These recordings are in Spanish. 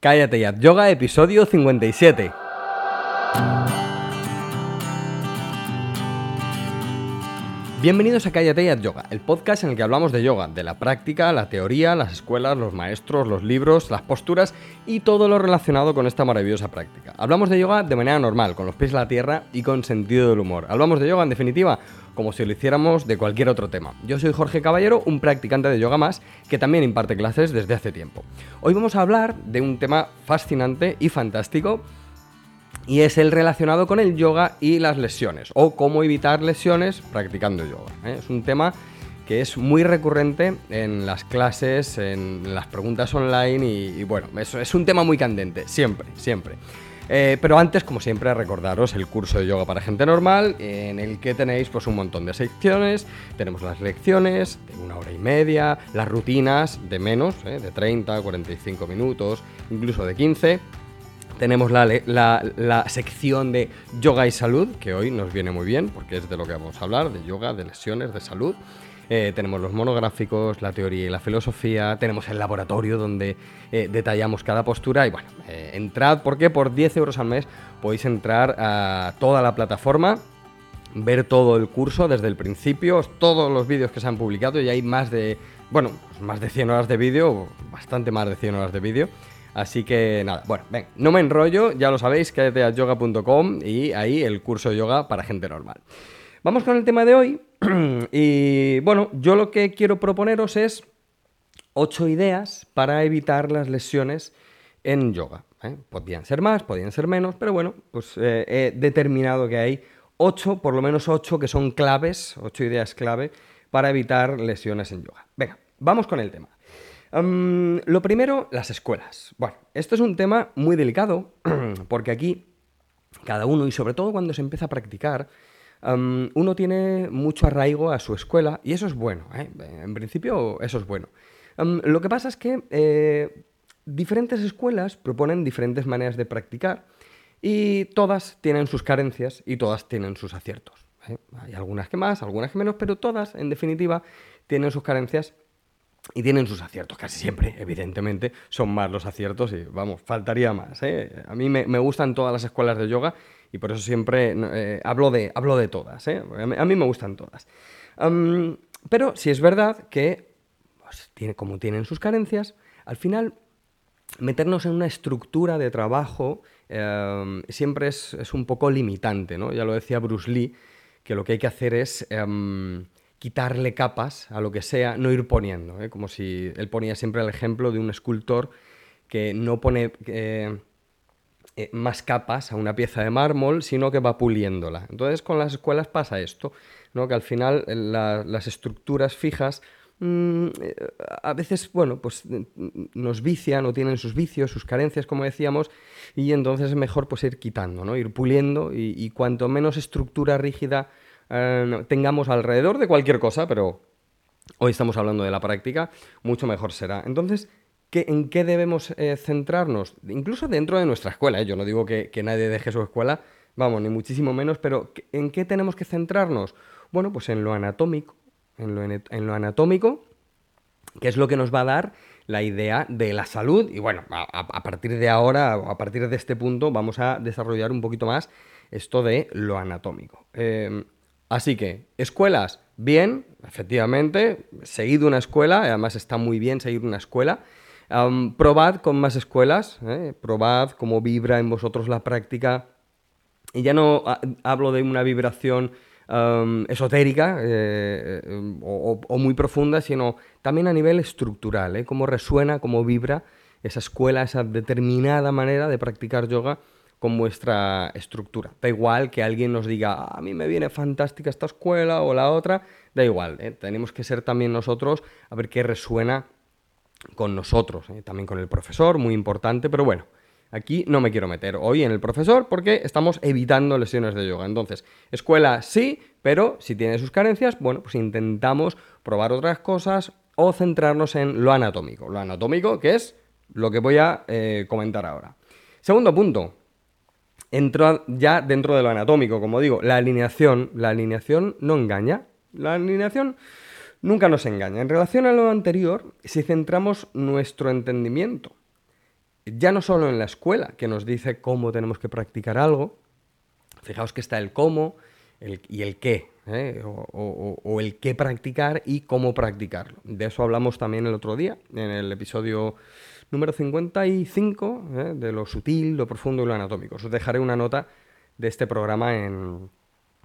Cállate ya, yoga episodio 57. Bienvenidos a Cállate y Yoga, el podcast en el que hablamos de yoga, de la práctica, la teoría, las escuelas, los maestros, los libros, las posturas y todo lo relacionado con esta maravillosa práctica. Hablamos de yoga de manera normal, con los pies en la tierra y con sentido del humor. Hablamos de yoga, en definitiva, como si lo hiciéramos de cualquier otro tema. Yo soy Jorge Caballero, un practicante de yoga más, que también imparte clases desde hace tiempo. Hoy vamos a hablar de un tema fascinante y fantástico y es el relacionado con el yoga y las lesiones, o cómo evitar lesiones practicando yoga. ¿eh? Es un tema que es muy recurrente en las clases, en las preguntas online y, bueno, es un tema muy candente, siempre, siempre. Eh, pero antes, como siempre, recordaros el curso de yoga para gente normal, en el que tenéis pues, un montón de secciones, tenemos las lecciones de una hora y media, las rutinas de menos, ¿eh? de 30, 45 minutos, incluso de 15, tenemos la, sección de yoga y salud, que hoy nos viene muy bien, porque es de lo que vamos a hablar, de yoga, de lesiones, de salud. Eh, tenemos los monográficos, la teoría y la filosofía, tenemos el laboratorio donde eh, detallamos cada postura y bueno, eh, entrad porque por 10 euros al mes podéis entrar a toda la plataforma, ver todo el curso desde el principio, todos los vídeos que se han publicado y hay más de, bueno, más de 100 horas de vídeo, bastante más de 100 horas de vídeo. Así que nada, bueno, ven, no me enrollo, ya lo sabéis, quédate a yoga.com y ahí el curso de yoga para gente normal. Vamos con el tema de hoy y bueno, yo lo que quiero proponeros es ocho ideas para evitar las lesiones en yoga. ¿eh? Podrían ser más, podrían ser menos, pero bueno, pues eh, he determinado que hay ocho, por lo menos ocho que son claves, ocho ideas clave para evitar lesiones en yoga. Venga, vamos con el tema lo primero, las escuelas. Bueno, esto es un tema muy delicado porque aquí cada uno, y sobre todo cuando se empieza a practicar, uno tiene mucho arraigo a su escuela y eso es bueno. ¿eh? En principio, eso es bueno. lo que pasa es que eh, diferentes escuelas proponen diferentes maneras de practicar y todas tienen sus carencias y todas tienen sus aciertos. ¿eh? Hay algunas que más, algunas que menos, pero todas, en definitiva, tienen sus carencias y tienen sus aciertos, casi siempre, evidentemente, son más los aciertos y vamos, faltaría más. A mí me, gustan todas las escuelas de yoga y por eso siempre eh, hablo, de, hablo de todas. ¿eh? A, mí, me gustan todas. pero si es verdad que, pues, tiene, como tienen sus carencias, al final meternos en una estructura de trabajo em, siempre es, es, un poco limitante. ¿no? Ya lo decía Bruce Lee, que lo que hay que hacer es em, quitarle capas a lo que sea, no ir poniendo, ¿eh? como si él ponía siempre el ejemplo de un escultor que no pone eh, más capas a una pieza de mármol, sino que va puliéndola. Entonces con las escuelas pasa esto, ¿no? que al final las estructuras fijas mm, a veces, bueno, pues nos vician o tienen sus vicios, sus carencias, como decíamos, y entonces es mejor pues ir quitando, ¿no? ir puliendo y cuanto menos estructura rígida eh, tengamos alrededor de cualquier cosa, pero hoy estamos hablando de la práctica, mucho mejor será. Entonces, ¿en qué debemos eh, centrarnos? Incluso dentro de nuestra escuela, ¿eh? yo no digo que, nadie deje su escuela, vamos, ni muchísimo menos, pero ¿en qué tenemos que centrarnos? Bueno, pues en lo anatómico, en lo, en lo anatómico, que es lo que nos va a dar la idea de la salud. Y bueno, a, partir de ahora, a partir de este punto, vamos a desarrollar un poquito más esto de lo anatómico. Así que, escuelas, bien, efectivamente, seguid una escuela, además está muy bien seguir una escuela. Probad con más escuelas, ¿eh? probad cómo vibra en vosotros la práctica. Y ya no hablo de una vibración esotérica eh, eh, o, muy profunda, sino también a nivel estructural, ¿eh? cómo resuena, cómo vibra esa escuela, esa determinada manera de practicar yoga con vuestra estructura. Da igual que alguien nos diga, ah, a mí me viene fantástica esta escuela o la otra, da igual, ¿eh? tenemos que ser también nosotros a ver qué resuena con nosotros, ¿eh? también con el profesor, muy importante, pero bueno, aquí no me quiero meter hoy en el profesor porque estamos evitando lesiones de yoga. Entonces, escuela sí, pero si tiene sus carencias, bueno, pues intentamos probar otras cosas o centrarnos en lo anatómico. Lo anatómico, que es lo que voy a eh, comentar ahora. Segundo punto, Entro ya dentro de lo anatómico, como digo, la alineación, la alineación no engaña. La alineación nunca nos engaña. En relación a lo anterior, si centramos nuestro entendimiento ya no solo en la escuela, que nos dice cómo tenemos que practicar algo, fijaos que está el cómo y el qué, ¿eh? o, el qué practicar y cómo practicarlo. De eso hablamos también el otro día, en el episodio número 55, ¿eh? de lo sutil, lo profundo y lo anatómico. Os dejaré una nota de este programa en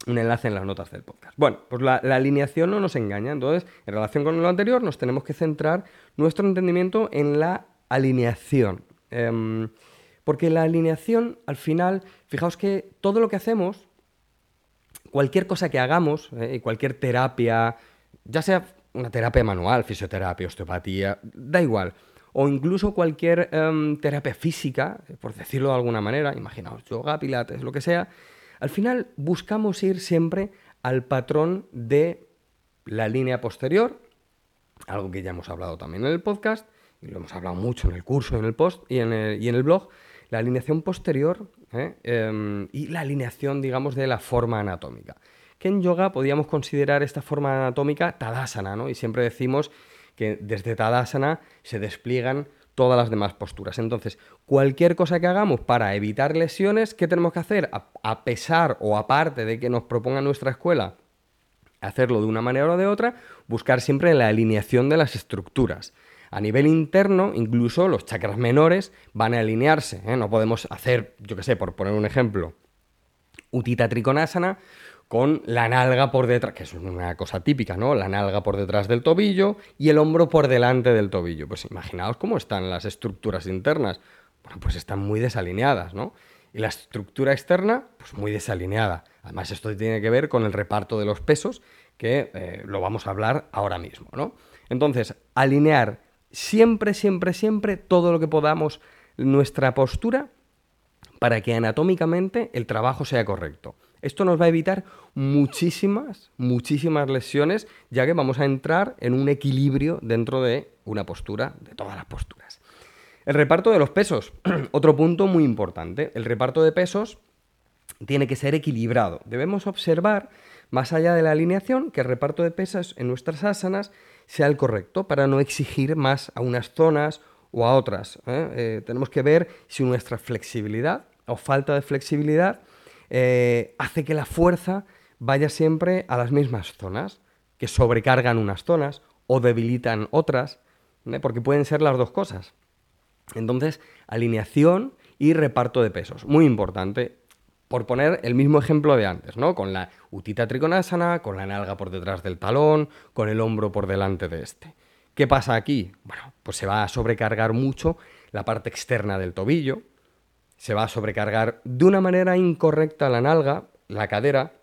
un enlace en las notas del podcast. Bueno, pues la, alineación no nos engaña, entonces, en relación con lo anterior, nos tenemos que centrar nuestro entendimiento en la alineación. Em, porque la alineación, al final, fijaos que todo lo que hacemos cualquier cosa que hagamos, eh, cualquier terapia, ya sea una terapia manual, fisioterapia, osteopatía, da igual, o incluso cualquier em, terapia física, por decirlo de alguna manera, imaginaos yoga, pilates, lo que sea, al final buscamos ir siempre al patrón de la línea posterior, algo que ya hemos hablado también en el podcast, y lo hemos hablado mucho en el curso, en el post y en el, y en el blog, la alineación posterior ¿eh? Em, y la alineación, digamos, de la forma anatómica. Que en yoga podríamos considerar esta forma anatómica Tadasana, ¿no? Y siempre decimos que desde Tadasana se despliegan todas las demás posturas. Entonces, cualquier cosa que hagamos para evitar lesiones, ¿qué tenemos que hacer? A, pesar o aparte de que nos proponga nuestra escuela hacerlo de una manera o de otra, buscar siempre la alineación de las estructuras. A nivel interno, incluso los chakras menores van a alinearse. ¿eh? No podemos hacer, yo qué sé, por poner un ejemplo, Utita Trikonasana con la nalga por detrás, que es una cosa típica, ¿no? La nalga por detrás del tobillo y el hombro por delante del tobillo. Pues imaginaos cómo están las estructuras internas. Bueno, pues están muy desalineadas, ¿no? Y la estructura externa, pues muy desalineada. Además, esto tiene que ver con el reparto de los pesos, que eh, lo vamos a hablar ahora mismo, ¿no? Entonces, alinear siempre, siempre, siempre todo lo que podamos nuestra postura para que anatómicamente el trabajo sea correcto. Esto nos va a evitar muchísimas, muchísimas lesiones, ya que vamos a entrar en un equilibrio dentro de una postura, de todas las posturas. El reparto de los pesos, otro punto muy importante. El reparto de pesos tiene que ser equilibrado. Debemos observar, más allá de la alineación, que el reparto de pesos en nuestras asanas sea el correcto para no exigir más a unas zonas o a otras. ¿eh? Eh, tenemos que ver si nuestra flexibilidad o falta de flexibilidad eh, hace que la fuerza vaya siempre a las mismas zonas, que sobrecargan unas zonas o debilitan otras, porque pueden ser las dos cosas. Entonces, alineación y reparto de pesos. Muy importante por poner el mismo ejemplo de antes, ¿no? Con la utita trikonasana, con la nalga por detrás del talón, con el hombro por delante de este. ¿Qué pasa aquí? Bueno, pues se va a sobrecargar mucho la parte externa del tobillo, se va a sobrecargar de una manera incorrecta la nalga, la cadera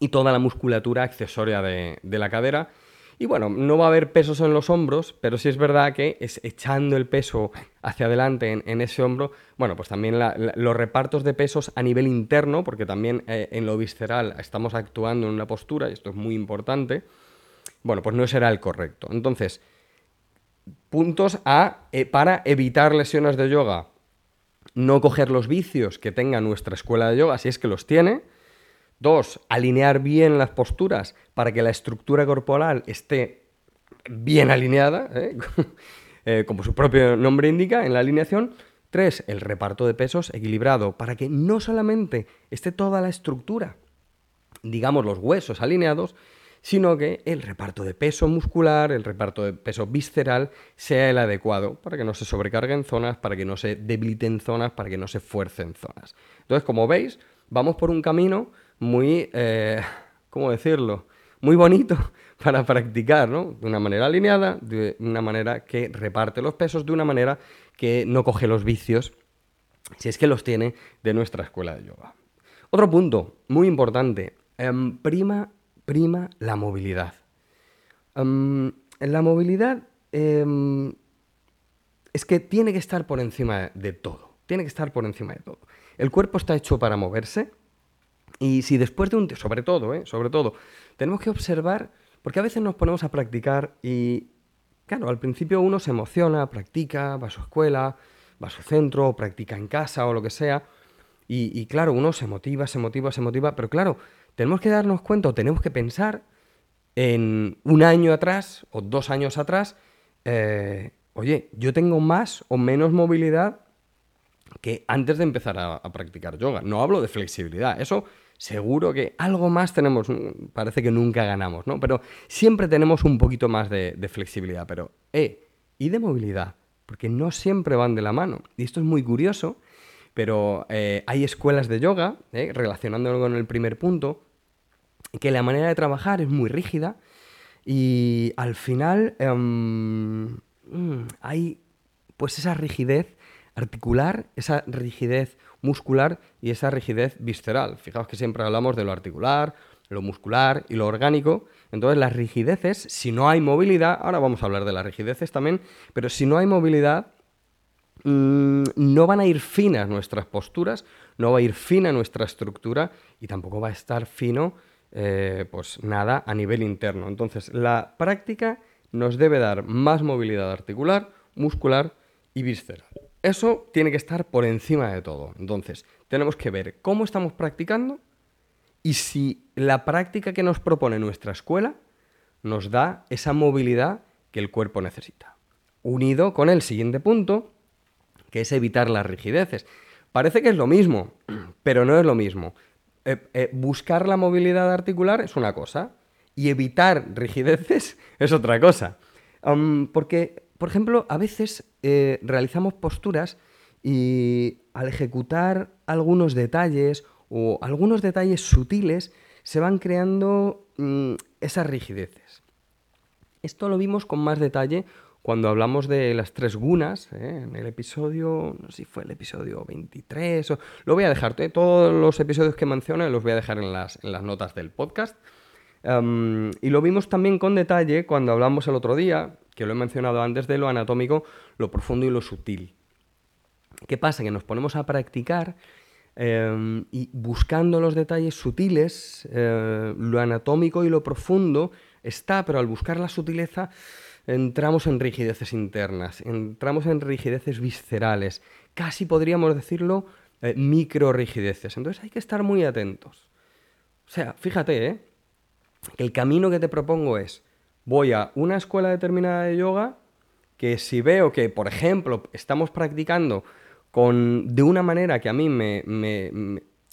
y toda la musculatura accesoria de, la cadera y bueno, no va a haber pesos en los hombros, pero sí es verdad que es echando el peso hacia adelante en, ese hombro, bueno, pues también los repartos de pesos a nivel interno, porque también eh, en lo visceral estamos actuando en una postura, y esto es muy importante, bueno, pues no será el correcto. Entonces, puntos a, eh, para evitar lesiones de yoga. No coger los vicios que tenga nuestra escuela de yoga, si es que los tiene, Dos, alinear bien las posturas para que la estructura corporal esté bien alineada, ¿eh? Eh, como su propio nombre indica, en la alineación. Tres, el reparto de pesos equilibrado para que no solamente esté toda la estructura, digamos los huesos alineados, sino que el reparto de peso muscular, el reparto de peso visceral sea el adecuado para que no se sobrecarguen zonas, para que no se debiliten zonas, para que no se fuercen zonas. Entonces, como veis, vamos por un camino muy, eh, ¿cómo decirlo? Muy bonito para practicar, ¿no? De una manera alineada, de una manera que reparte los pesos, de una manera que no coge los vicios, si es que los tiene, de nuestra escuela de yoga. Otro punto muy importante, em, prima, prima la movilidad. La movilidad em, es que tiene que estar por encima de todo, tiene que estar por encima de todo. El cuerpo está hecho para moverse, y si después de un... Sobre todo, ¿eh? Sobre todo, tenemos que observar, porque a veces nos ponemos a practicar y, claro, al principio uno se emociona, practica, va a su escuela, va a su centro, practica en casa o lo que sea, y, claro, uno se motiva, se motiva, se motiva, pero claro, tenemos que darnos cuenta o tenemos que pensar en un año atrás o dos años atrás, eh, oye, yo tengo más o menos movilidad que antes de empezar a, practicar yoga. No hablo de flexibilidad, eso seguro que algo más tenemos, parece que nunca ganamos, ¿no? Pero siempre tenemos un poquito más de, flexibilidad, pero, eh, ¿y de movilidad? Porque no siempre van de la mano. Y esto es muy curioso, pero eh, hay escuelas de yoga, eh, relacionándolo con el primer punto, que la manera de trabajar es muy rígida y al final em, mm, hay pues esa rigidez articular, esa rigidez muscular y esa rigidez visceral. Fijaos que siempre hablamos de lo articular, lo muscular y lo orgánico. Entonces las rigideces, si no hay movilidad, ahora vamos a hablar de las rigideces también, pero si no hay movilidad, mm, no van a ir finas nuestras posturas, no va a ir fina nuestra estructura y tampoco va a estar fino, eh, pues nada, a nivel interno. Entonces la práctica nos debe dar más movilidad articular, muscular y visceral. Eso tiene que estar por encima de todo. Entonces, tenemos que ver cómo estamos practicando y si la práctica que nos propone nuestra escuela nos da esa movilidad que el cuerpo necesita. Unido con el siguiente punto, que es evitar las rigideces. Parece que es lo mismo, pero no es lo mismo. Eh, eh, buscar la movilidad articular es una cosa y evitar rigideces es otra cosa. porque por ejemplo, a veces eh, realizamos posturas y al ejecutar algunos detalles o algunos detalles sutiles se van creando mm, esas rigideces. Esto lo vimos con más detalle cuando hablamos de las tres gunas, ¿eh? en el episodio, no sé si fue el episodio 23, o, lo voy a dejar, ¿eh? todos los episodios que mencioné los voy a dejar en las, en las notas del podcast. y lo vimos también con detalle cuando hablamos el otro día, que lo he mencionado antes, de lo anatómico, lo profundo y lo sutil. ¿Qué pasa? Que nos ponemos a practicar em, y buscando los detalles sutiles, eh, lo anatómico y lo profundo está, pero al buscar la sutileza entramos en rigideces internas, entramos en rigideces viscerales, casi podríamos decirlo eh, micro rigideces. Entonces hay que estar muy atentos. O sea, fíjate, ¿eh? que el camino que te propongo es voy a una escuela determinada de yoga que si veo que, por ejemplo, estamos practicando con, de una manera que a mí me,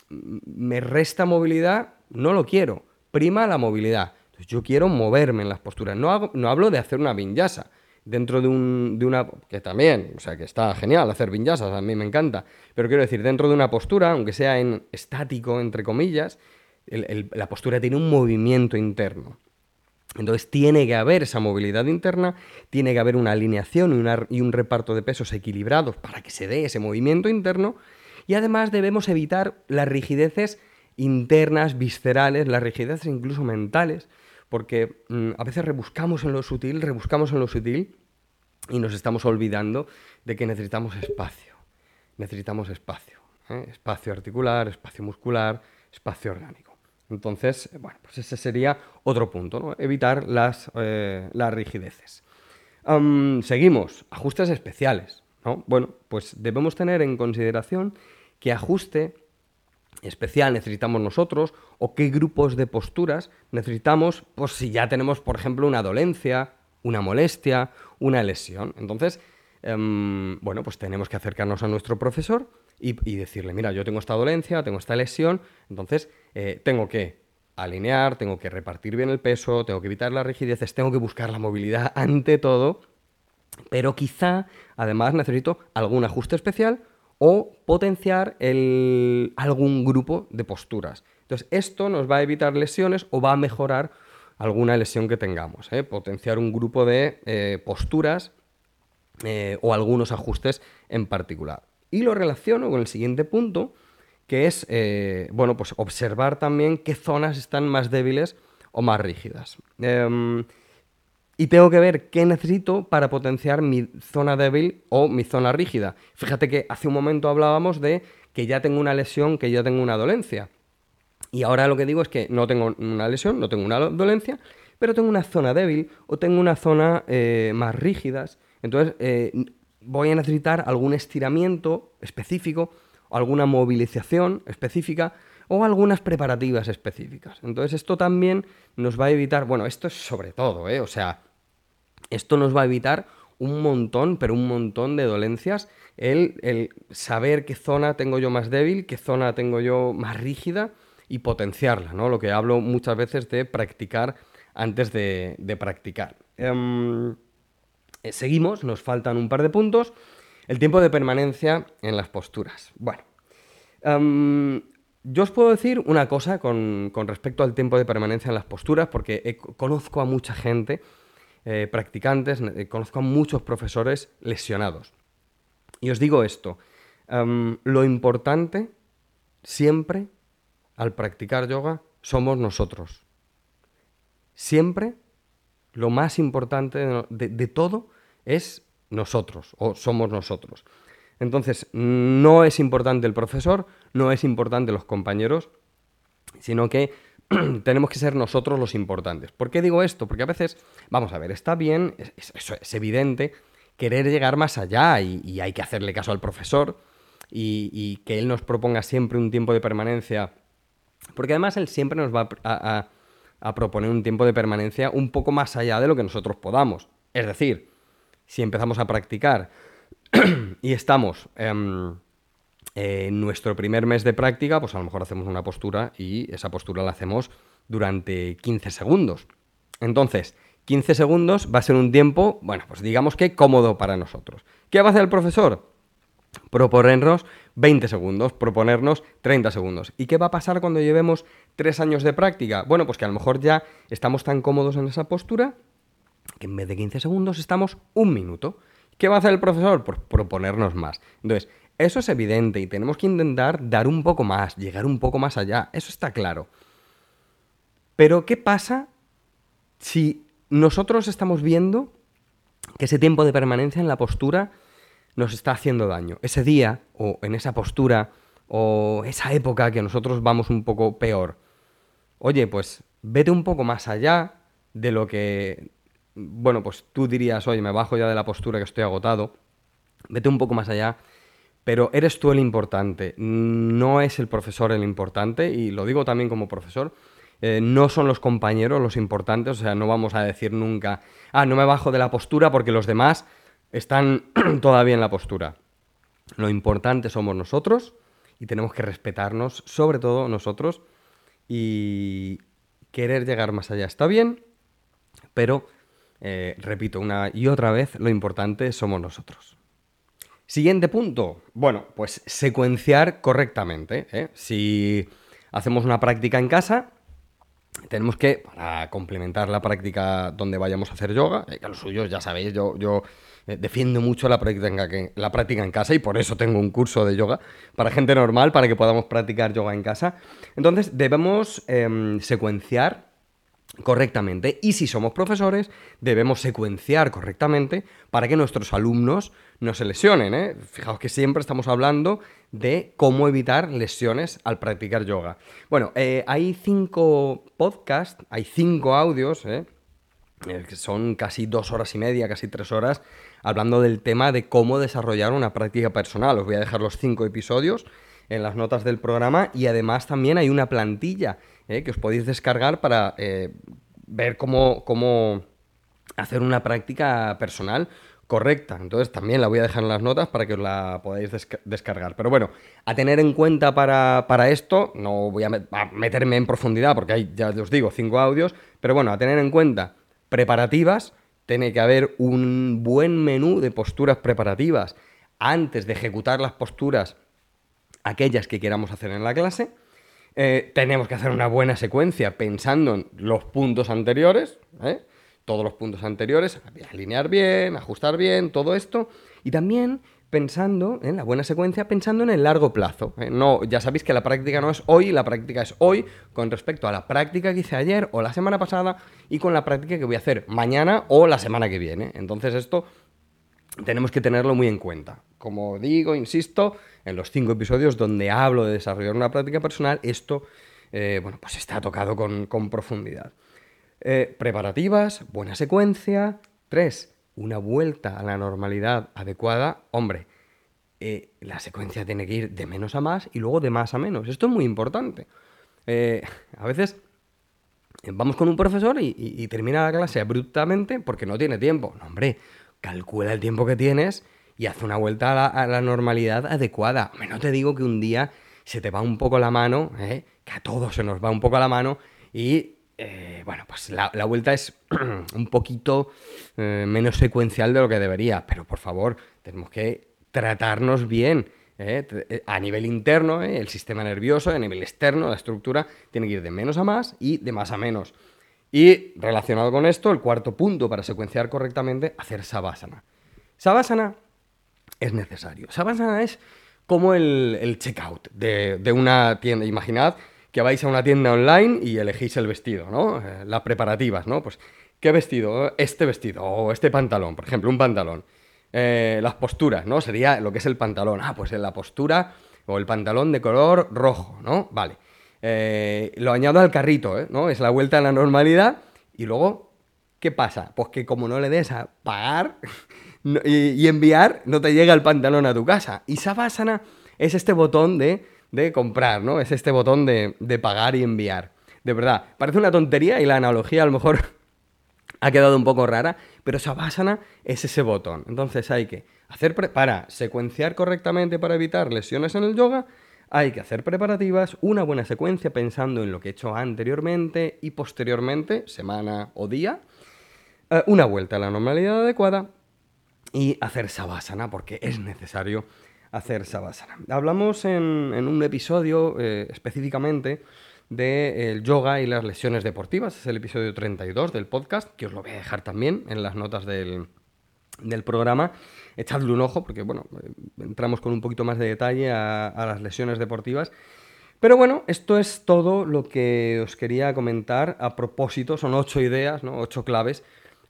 me, resta movilidad, no lo quiero. Prima la movilidad. Entonces, yo quiero moverme en las posturas. No, no hablo de hacer una vinyasa dentro de, un, de, una... que también, o sea, que está genial hacer vinyasas, a mí me encanta, pero quiero decir, dentro de una postura, aunque sea en estático, entre comillas, la postura tiene un movimiento interno. Entonces tiene que haber esa movilidad interna, tiene que haber una alineación y, un reparto de pesos equilibrados para que se dé ese movimiento interno y además debemos evitar las rigideces internas, viscerales, las rigideces incluso mentales, porque mm, a veces rebuscamos en lo sutil, rebuscamos en lo sutil y nos estamos olvidando de que necesitamos espacio. Necesitamos espacio. ¿eh? Espacio articular, espacio muscular, espacio orgánico. Entonces, bueno, pues ese sería otro punto, ¿no? Evitar las, eh, las rigideces. seguimos, ajustes especiales, ¿no? Bueno, pues debemos tener en consideración qué ajuste especial necesitamos nosotros o qué grupos de posturas necesitamos, pues si ya tenemos, por ejemplo, una dolencia, una molestia, una lesión. Entonces, em, bueno, pues tenemos que acercarnos a nuestro profesor y, decirle, mira, yo tengo esta dolencia, tengo esta lesión, entonces eh, tengo que alinear, tengo que repartir bien el peso, tengo que evitar las rigideces, tengo que buscar la movilidad ante todo, pero quizá además necesito algún ajuste especial o potenciar algún grupo de posturas. Entonces, esto nos va a evitar lesiones o va a mejorar alguna lesión que tengamos. ¿eh? Potenciar un grupo de eh, posturas o algunos ajustes en particular. Y lo relaciono con el siguiente punto, que es, eh, bueno, pues observar también qué zonas están más débiles o más rígidas. Y tengo que ver qué necesito para potenciar mi zona débil o mi zona rígida. Fíjate que hace un momento hablábamos de que ya tengo una lesión, que ya tengo una dolencia. Y ahora lo que digo es que no tengo una lesión, no tengo una dolencia, pero tengo una zona débil o tengo una zona eh, más rígidas. Entonces, eh, voy a necesitar algún estiramiento específico, alguna movilización específica o algunas preparativas específicas. Entonces esto también nos va a evitar, bueno, esto es sobre todo, ¿eh? o sea, esto nos va a evitar un montón, pero un montón de dolencias el, el saber qué zona tengo yo más débil, qué zona tengo yo más rígida y potenciarla, ¿no? Lo que hablo muchas veces de practicar antes de, practicar. Em, eh, seguimos, nos faltan un par de puntos. El tiempo de permanencia en las posturas. Bueno, em, yo os puedo decir una cosa con, respecto al tiempo de permanencia en las posturas, porque conozco a mucha gente, eh, practicantes, eh, conozco a muchos profesores lesionados. Y os digo esto, em, lo importante siempre al practicar yoga somos nosotros. Siempre lo más importante de, todo es nosotros o somos nosotros. Entonces, no es importante el profesor, no es importante los compañeros, sino que tenemos que ser nosotros los importantes. ¿Por qué digo esto? Porque a veces, vamos a ver, está bien, es, es, evidente, querer llegar más allá y, hay que hacerle caso al profesor y, que él nos proponga siempre un tiempo de permanencia, porque además él siempre nos va a a proponer un tiempo de permanencia un poco más allá de lo que nosotros podamos. Es decir, si empezamos a practicar y estamos em, en nuestro primer mes de práctica, pues a lo mejor hacemos una postura y esa postura la hacemos durante 15 segundos. Entonces, 15 segundos va a ser un tiempo, bueno, pues digamos que cómodo para nosotros. ¿Qué va a hacer el profesor? Proponernos 20 segundos, proponernos 30 segundos. ¿Y qué va a pasar cuando llevemos 3 años de práctica? Bueno, pues que a lo mejor ya estamos tan cómodos en esa postura que en vez de 15 segundos estamos un minuto. ¿Qué va a hacer el profesor? Pues proponernos más. Entonces, eso es evidente y tenemos que intentar dar un poco más, llegar un poco más allá. Eso está claro. Pero, ¿qué pasa si nosotros estamos viendo que ese tiempo de permanencia en la postura nos está haciendo daño. Ese día, o en esa postura, o esa época que nosotros vamos un poco peor. Oye, pues vete un poco más allá de lo que, bueno, pues tú dirías, oye, me bajo ya de la postura que estoy agotado. Vete un poco más allá, pero eres tú el importante, no es el profesor el importante, y lo digo también como profesor. Eh, no son los compañeros los importantes, o sea, no vamos a decir nunca, ah, no me bajo de la postura porque los demás están todavía en la postura. Lo importante somos nosotros y tenemos que respetarnos, sobre todo nosotros, y querer llegar más allá está bien, pero, eh, repito una y otra vez, lo importante somos nosotros. Siguiente punto. Bueno, pues secuenciar correctamente. ¿eh? Si hacemos una práctica en casa, tenemos que, para complementar la práctica donde vayamos a hacer yoga, eh, que los suyos ya sabéis, yo, yo defiendo mucho la práctica, en, la práctica en casa y por eso tengo un curso de yoga para gente normal, para que podamos practicar yoga en casa. Entonces debemos em, secuenciar correctamente y si somos profesores debemos secuenciar correctamente para que nuestros alumnos no se lesionen. ¿eh? Fijaos que siempre estamos hablando de cómo evitar lesiones al practicar yoga. Bueno, eh, hay cinco podcasts, hay cinco audios, ¿eh? que son casi dos horas y media, casi tres horas, hablando del tema de cómo desarrollar una práctica personal. Os voy a dejar los cinco episodios en las notas del programa y además también hay una plantilla eh, que os podéis descargar para eh, ver cómo, cómo hacer una práctica personal correcta. Entonces también la voy a dejar en las notas para que os la podáis descargar. Pero bueno, a tener en cuenta para, para esto, no voy a, meterme en profundidad porque hay, ya os digo, cinco audios, pero bueno, a tener en cuenta preparativas tiene que haber un buen menú de posturas preparativas antes de ejecutar las posturas, aquellas que queramos hacer en la clase. Eh, tenemos que hacer una buena secuencia pensando en los puntos anteriores, ¿eh? todos los puntos anteriores, alinear bien, ajustar bien, todo esto. Y también pensando en la buena secuencia, pensando en el largo plazo. ¿eh? No, ya sabéis que la práctica no es hoy, la práctica es hoy con respecto a la práctica que hice ayer o la semana pasada y con la práctica que voy a hacer mañana o la semana que viene. Entonces esto tenemos que tenerlo muy en cuenta. Como digo, insisto, en los cinco episodios donde hablo de desarrollar una práctica personal, esto, eh, bueno, pues está tocado con, profundidad. Eh, preparativas, buena secuencia. Tres, una vuelta a la normalidad adecuada, hombre, eh, la secuencia tiene que ir de menos a más y luego de más a menos. Esto es muy importante. A veces vamos con un profesor y, termina la clase abruptamente porque no tiene tiempo. No, hombre, calcula el tiempo que tienes y haz una vuelta a la, normalidad adecuada. no te digo que un día se te va un poco la mano, ¿eh? que a todos se nos va un poco la mano y eh, bueno, pues la, vuelta es un poquito eh, menos secuencial de lo que debería, pero por favor, tenemos que tratarnos bien. A nivel interno, el sistema nervioso, a nivel externo, la estructura tiene que ir de menos a más y de más a menos. Y relacionado con esto, el cuarto punto para secuenciar correctamente, hacer sabásana. Sabásana es necesario. Sabásana es como el, checkout de, una tienda. Imaginad que vais a una tienda online y elegís el vestido, ¿no? Eh, las preparativas, ¿no? Pues, ¿qué vestido? Este vestido o este pantalón, por ejemplo, un pantalón. Eh, las posturas, ¿no? Sería lo que es el pantalón. Ah, pues en la postura o el pantalón de color rojo, ¿no? Vale. Eh, lo añado al carrito, ¿no? Es la vuelta a la normalidad. Y luego, ¿qué pasa? Pues que como no le des a pagar, y, enviar, no te llega el pantalón a tu casa. Y Savasana es este botón de, comprar, ¿no? Es este botón de, pagar y enviar. De verdad, parece una tontería y la analogía a lo mejor ha quedado un poco rara, pero Savasana es ese botón. Entonces hay que hacer para secuenciar correctamente para evitar lesiones en el yoga, hay que hacer preparativas, una buena secuencia pensando en lo que he hecho anteriormente y posteriormente, semana o día, eh, una vuelta a la normalidad adecuada y hacer sabásana, porque es necesario hacer sabásana. Hablamos en, un episodio eh, específicamente del yoga y las lesiones deportivas, es el episodio 32 del podcast, que os lo voy a dejar también en las notas del, programa. Echadle un ojo, porque bueno, entramos con un poquito más de detalle a, a las lesiones deportivas. Pero bueno, esto es todo lo que os quería comentar a propósito. Son ocho ideas, ¿no? ocho claves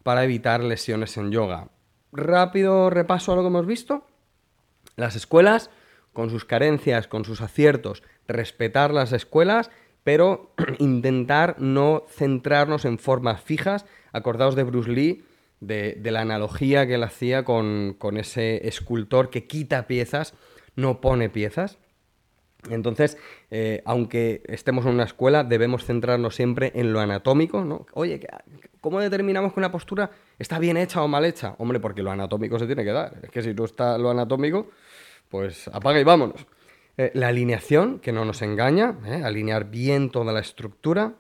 para evitar lesiones en yoga rápido repaso a lo que hemos visto. Las escuelas, con sus carencias, con sus aciertos, respetar las escuelas, pero intentar no centrarnos en formas fijas. Acordaos de Bruce Lee, de, la analogía que él hacía con, con ese escultor que quita piezas, no pone piezas. Entonces, eh, aunque estemos en una escuela, debemos centrarnos siempre en lo anatómico, ¿no? Oye, ¿cómo determinamos que una postura está bien hecha o mal hecha? Hombre, porque lo anatómico se tiene que dar. Es que si no está lo anatómico, pues apaga y vámonos. Eh, la alineación, que no nos engaña, ¿eh? alinear bien toda la estructura,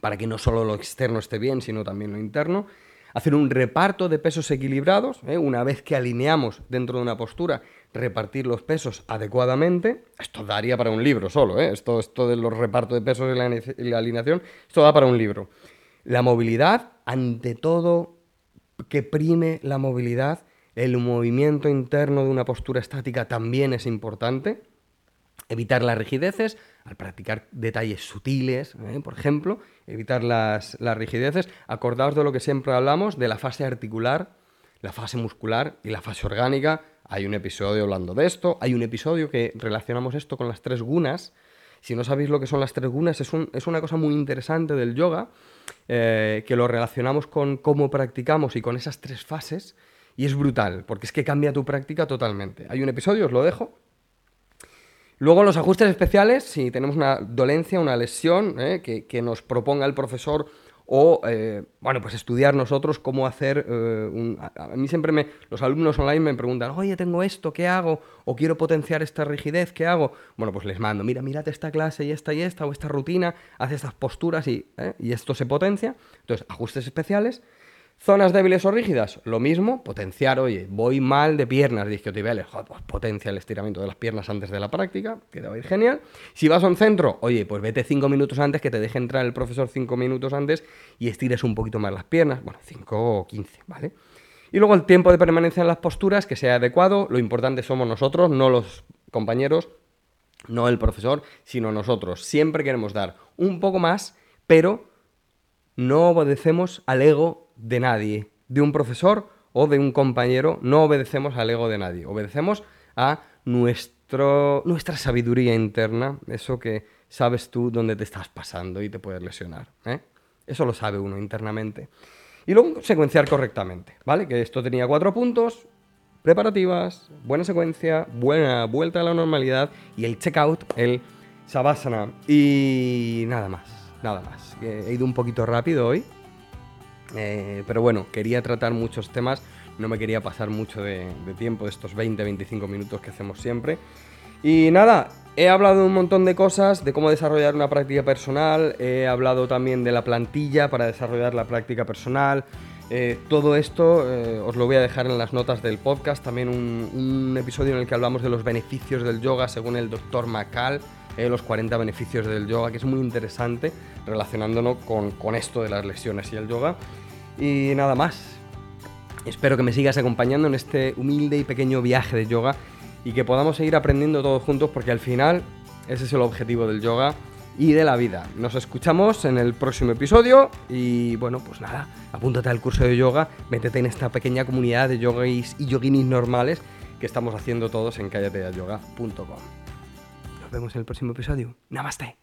para que no solo lo externo esté bien, sino también lo interno hacer un reparto de pesos equilibrados, ¿eh? una vez que alineamos dentro de una postura, repartir los pesos adecuadamente. Esto daría para un libro solo, ¿eh? esto, esto de los repartos de pesos y la, alineación, esto da para un libro. La movilidad, ante todo, que prime la movilidad, el movimiento interno de una postura estática también es importante. Evitar las rigideces, al practicar detalles sutiles, ¿eh? por ejemplo, evitar las, rigideces. Acordaos de lo que siempre hablamos, de la fase articular, la fase muscular y la fase orgánica. Hay un episodio hablando de esto, hay un episodio que relacionamos esto con las tres gunas. Si no sabéis lo que son las tres gunas, es, una cosa muy interesante del yoga, eh, que lo relacionamos con cómo practicamos y con esas tres fases, y es brutal, porque es que cambia tu práctica totalmente. Hay un episodio, os lo dejo, Luego los ajustes especiales, si tenemos una dolencia, una lesión ¿eh? que, nos proponga el profesor o, eh, bueno, pues estudiar nosotros cómo hacer eh. A, mí siempre me, los alumnos online me preguntan, oye, tengo esto, ¿qué hago? O quiero potenciar esta rigidez, ¿qué hago? Bueno, pues les mando, mira, mírate esta clase y esta y esta, o esta rutina, haz estas posturas y, y esto se potencia. Entonces, ajustes especiales. Zonas débiles o rígidas, lo mismo, potenciar, oye, voy mal de piernas, disquiotibiales, joder, pues potencia el estiramiento de las piernas antes de la práctica, que te va a ir genial. Si vas a un centro, oye, pues vete cinco minutos antes, que te deje entrar el profesor cinco minutos antes y estires un poquito más las piernas, bueno, 5 o 15, ¿vale? Y luego el tiempo de permanencia en las posturas, que sea adecuado, lo importante somos nosotros, no los compañeros, no el profesor, sino nosotros. Siempre queremos dar un poco más, pero no obedecemos al ego de nadie, de un profesor o de un compañero, no obedecemos al ego de nadie, obedecemos a nuestro, nuestra sabiduría interna, eso que sabes tú dónde te estás pasando y te puedes lesionar. ¿eh? Eso lo sabe uno internamente. Y luego secuenciar correctamente, ¿vale? Que esto tenía cuatro puntos, preparativas, buena secuencia, buena vuelta a la normalidad y el checkout, el savasana. Y nada más, nada más. He ido un poquito rápido hoy, eh, pero bueno, quería tratar muchos temas. no me quería pasar mucho de, tiempo, de estos 20-25 minutos que hacemos siempre. Y nada, he hablado de un montón de cosas, de cómo desarrollar una práctica personal, he hablado también de la plantilla para desarrollar la práctica personal. Eh, todo esto eh, os lo voy a dejar en las notas del podcast, también un, un, episodio en el que hablamos de los beneficios del yoga según el doctor Macal, eh, los 40 beneficios del yoga, que es muy interesante relacionándonos con, con esto de las lesiones y el yoga. Y nada más. Espero que me sigas acompañando en este humilde y pequeño viaje de yoga y que podamos seguir aprendiendo todos juntos porque al final ese es el objetivo del yoga y de la vida. Nos escuchamos en el próximo episodio y bueno, pues nada, apúntate al curso de yoga, métete en esta pequeña comunidad de yogis y yoginis normales que estamos haciendo todos en callateayoga.com. Vemos en el próximo episodio. Namaste.